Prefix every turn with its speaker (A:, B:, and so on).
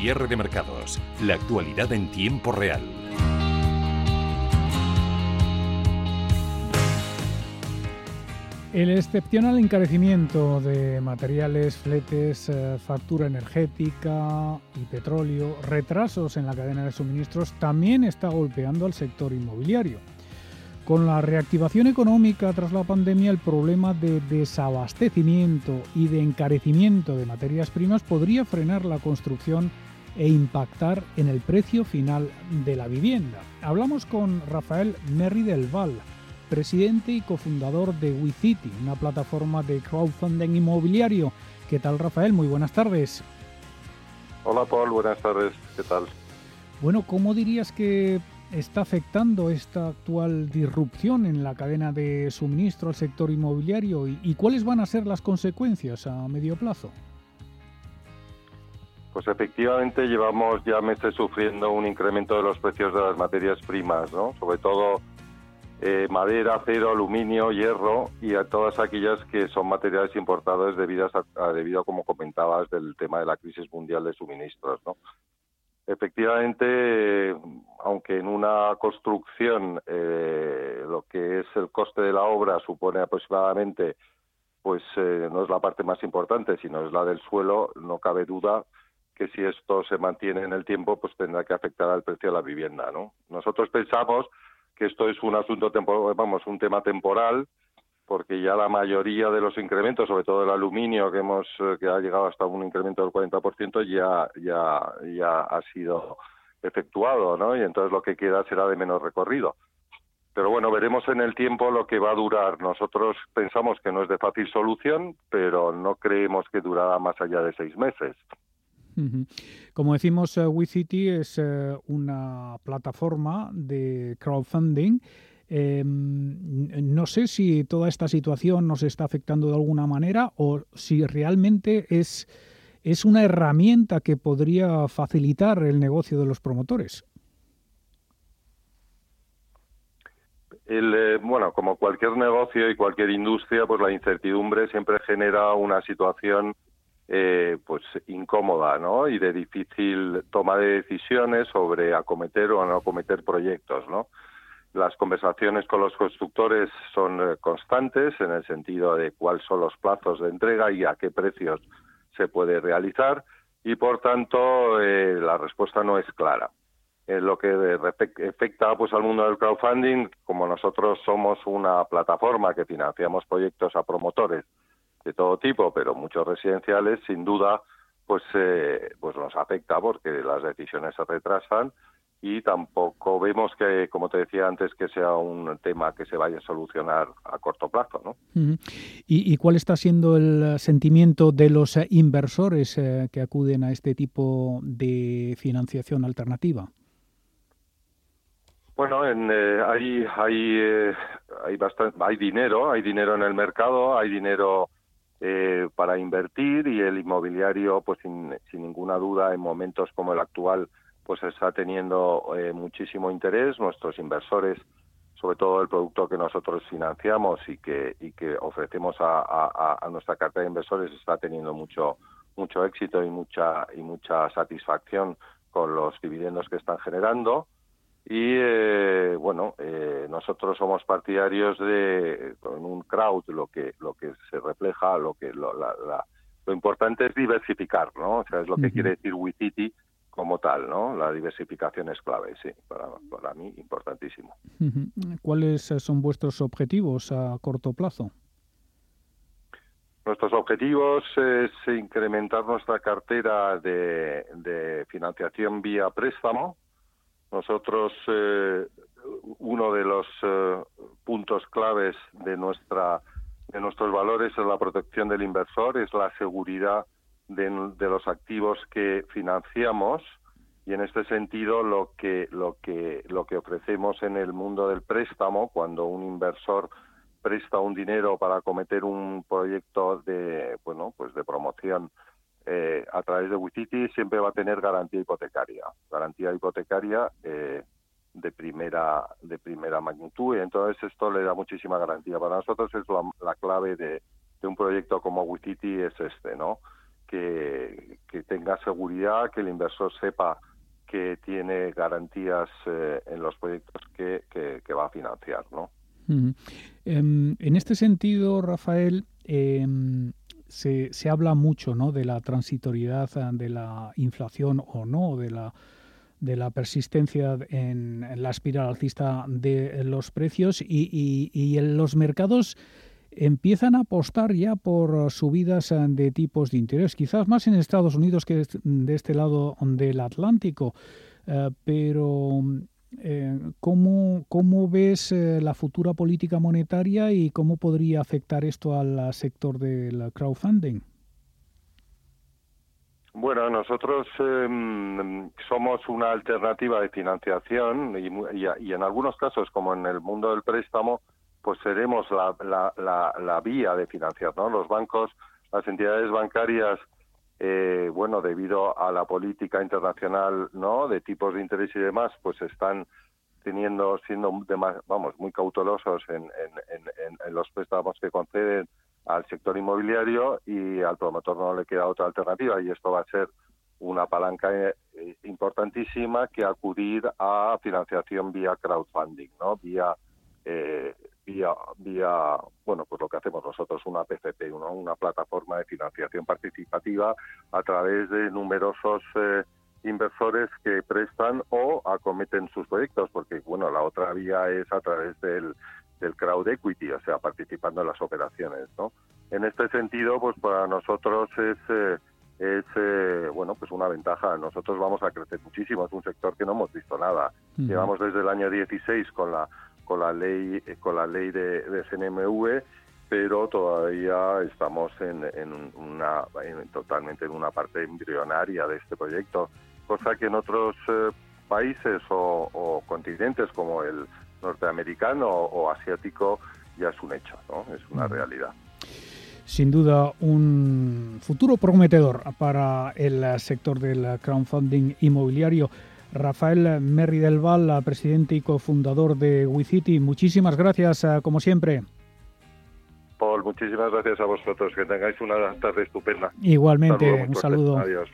A: Cierre de mercados. La actualidad en tiempo real.
B: El excepcional encarecimiento de materiales, fletes, eh, factura energética y petróleo, retrasos en la cadena de suministros, también está golpeando al sector inmobiliario. Con la reactivación económica tras la pandemia, el problema de desabastecimiento y de encarecimiento de materias primas podría frenar la construcción e impactar en el precio final de la vivienda. Hablamos con Rafael Merri del Val, presidente y cofundador de WeCity, una plataforma de crowdfunding inmobiliario. ¿Qué tal, Rafael? Muy buenas tardes.
C: Hola, Paul. Buenas tardes. ¿Qué tal?
B: Bueno, ¿cómo dirías que está afectando esta actual disrupción en la cadena de suministro al sector inmobiliario y, cuáles van a ser las consecuencias a medio plazo?
C: Pues efectivamente llevamos ya meses sufriendo un incremento de los precios de las materias primas, ¿no? Sobre todo eh, madera, acero, aluminio, hierro y a todas aquellas que son materiales importados debido a, debido como comentabas, del tema de la crisis mundial de suministros, ¿no? Efectivamente, aunque en una construcción eh, lo que es el coste de la obra supone aproximadamente, pues eh, no es la parte más importante, sino es la del suelo, no cabe duda que si esto se mantiene en el tiempo, pues tendrá que afectar al precio de la vivienda, ¿no? Nosotros pensamos que esto es un asunto temporal, vamos, un tema temporal porque ya la mayoría de los incrementos, sobre todo el aluminio, que hemos eh, que ha llegado hasta un incremento del 40%, ya ya ya ha sido efectuado, ¿no? Y entonces lo que queda será de menos recorrido. Pero bueno, veremos en el tiempo lo que va a durar. Nosotros pensamos que no es de fácil solución, pero no creemos que durará más allá de seis meses.
B: Como decimos, uh, WeCity es eh, una plataforma de crowdfunding Em, no sé si toda esta situación nos está afectando de alguna manera o si realmente es, es una herramienta que podría facilitar el negocio de los promotores.
C: Eh, bueno, como cualquier negocio y cualquier industria, pues la incertidumbre siempre genera una situación eh, pues incómoda, ¿no? Y de difícil toma de decisiones sobre acometer o no acometer proyectos. Las conversaciones con los constructores son eh, constantes en el sentido de cuáles son los plazos de entrega y a qué precios se puede realizar y por tanto eh, la respuesta no es clara. En lo que afecta pues al mundo del crowdfunding, como nosotros somos una plataforma que financiamos proyectos a promotores de todo tipo, pero muchos residenciales, sin duda, pues eh, pues nos afecta porque las decisiones se retrasan y tampoco vemos que, como te decía antes, que sea un tema que se vaya a solucionar a corto plazo. ¿no?
B: ¿Y, cuál está siendo el sentimiento de los inversores eh, que acuden a este tipo de financiación alternativa?
C: Bueno, en, eh, hay hay eh, hay, bastante, hay dinero, hay dinero en el mercado, hay dinero para invertir y el inmobiliario, pues sin, sin ninguna duda, en momentos como el actual, pues está teniendo eh, muchísimo interés. Nuestros inversores, sobre todo el producto que nosotros financiamos y que, ofrecemos a, nuestra cartera de inversores, está teniendo mucho, mucho éxito y mucha, y mucha satisfacción con los dividendos que están generando. Y eh, bueno, eh, nosotros somos partidarios de con un crowd lo que lo que se refleja, lo que lo, lo importante es diversificar, ¿no? O sea, es lo que quiere decir WeCity, como tal, ¿no? La diversificación es clave, sí, para, para mí importantísimo.
B: ¿Cuáles son vuestros objetivos a corto plazo?
C: Nuestros objetivos es incrementar nuestra cartera de, financiación vía préstamo. Nosotros, eh, uno de los eh, puntos claves de, nuestra, de nuestros valores es la protección del inversor, es la seguridad de, los activos que financiamos y en este sentido lo que lo que lo que ofrecemos en el mundo del préstamo cuando un inversor presta un dinero para acometer un proyecto de bueno pues de promoción eh, a través de WeCity siempre va a tener garantía hipotecaria. Garantía hipotecaria eh, de primera de primera magnitud. Y entonces esto le da muchísima garantía. Para nosotros es la, clave de, un proyecto como WeCity es este no que, que tenga seguridad, que el inversor sepa que tiene garantías eh, en los proyectos que, que, va a financiar, ¿no?
B: Em, en este sentido, Rafael, em, se, se, habla mucho ¿no? de la transitoriedad de la inflación o no, de la, de la persistencia en, la espiral alcista de los precios y, y, y los mercados empiezan a apostar ya por subidas de tipos de interés, quizás más en Estados Unidos que de este lado del Atlántico. Eh, pero, eh, ¿cómo, ¿cómo, ves eh, la futura política monetaria y cómo podría afectar esto al sector del crowdfunding?
C: Bueno, nosotros em, somos una alternativa de financiación y, y, en algunos casos, como en el mundo del préstamo, pues seremos la, la, la, vía de financiar, ¿no? Los bancos, las entidades bancarias, eh, bueno, debido a la política internacional, ¿no? De tipos de interés y demás, pues están teniendo, siendo, vamos, muy cautelosos en, en, en, en, los préstamos que conceden al sector inmobiliario y al promotor no le queda otra alternativa y esto va a ser una palanca eh, importantísima que acudir a financiación vía crowdfunding, ¿no? Vía eh, vía, vía, bueno, pues lo que hacemos nosotros, una PCP, una plataforma de financiación participativa a través de numerosos eh, inversores que prestan o acometen sus proyectos, porque, bueno, la otra vía es a través del, del crowd equity, o sea, participando en las operaciones, ¿no? En este sentido, pues para nosotros es... Eh, es eh, bueno pues una ventaja. Nosotros vamos a crecer muchísimo es un sector que no hemos visto nada. Llevamos desde el año 16 con la con la ley eh, con la ley de, de CNMV pero todavía estamos en, una totalmente en una parte embrionaria de este proyecto cosa que en otros eh, países o, continentes como el norteamericano o, asiático ya es un hecho no es una realidad.
B: Sin duda un futuro prometedor para el sector del crowdfunding inmobiliario. Rafael Merri del Val, presidente y cofundador de WeCity. Muchísimas gracias, eh, como siempre.
C: Paul, muchísimas gracias a vosotros. Que tengáis una tarde estupenda.
B: Igualmente, un saludo.
C: Adiós.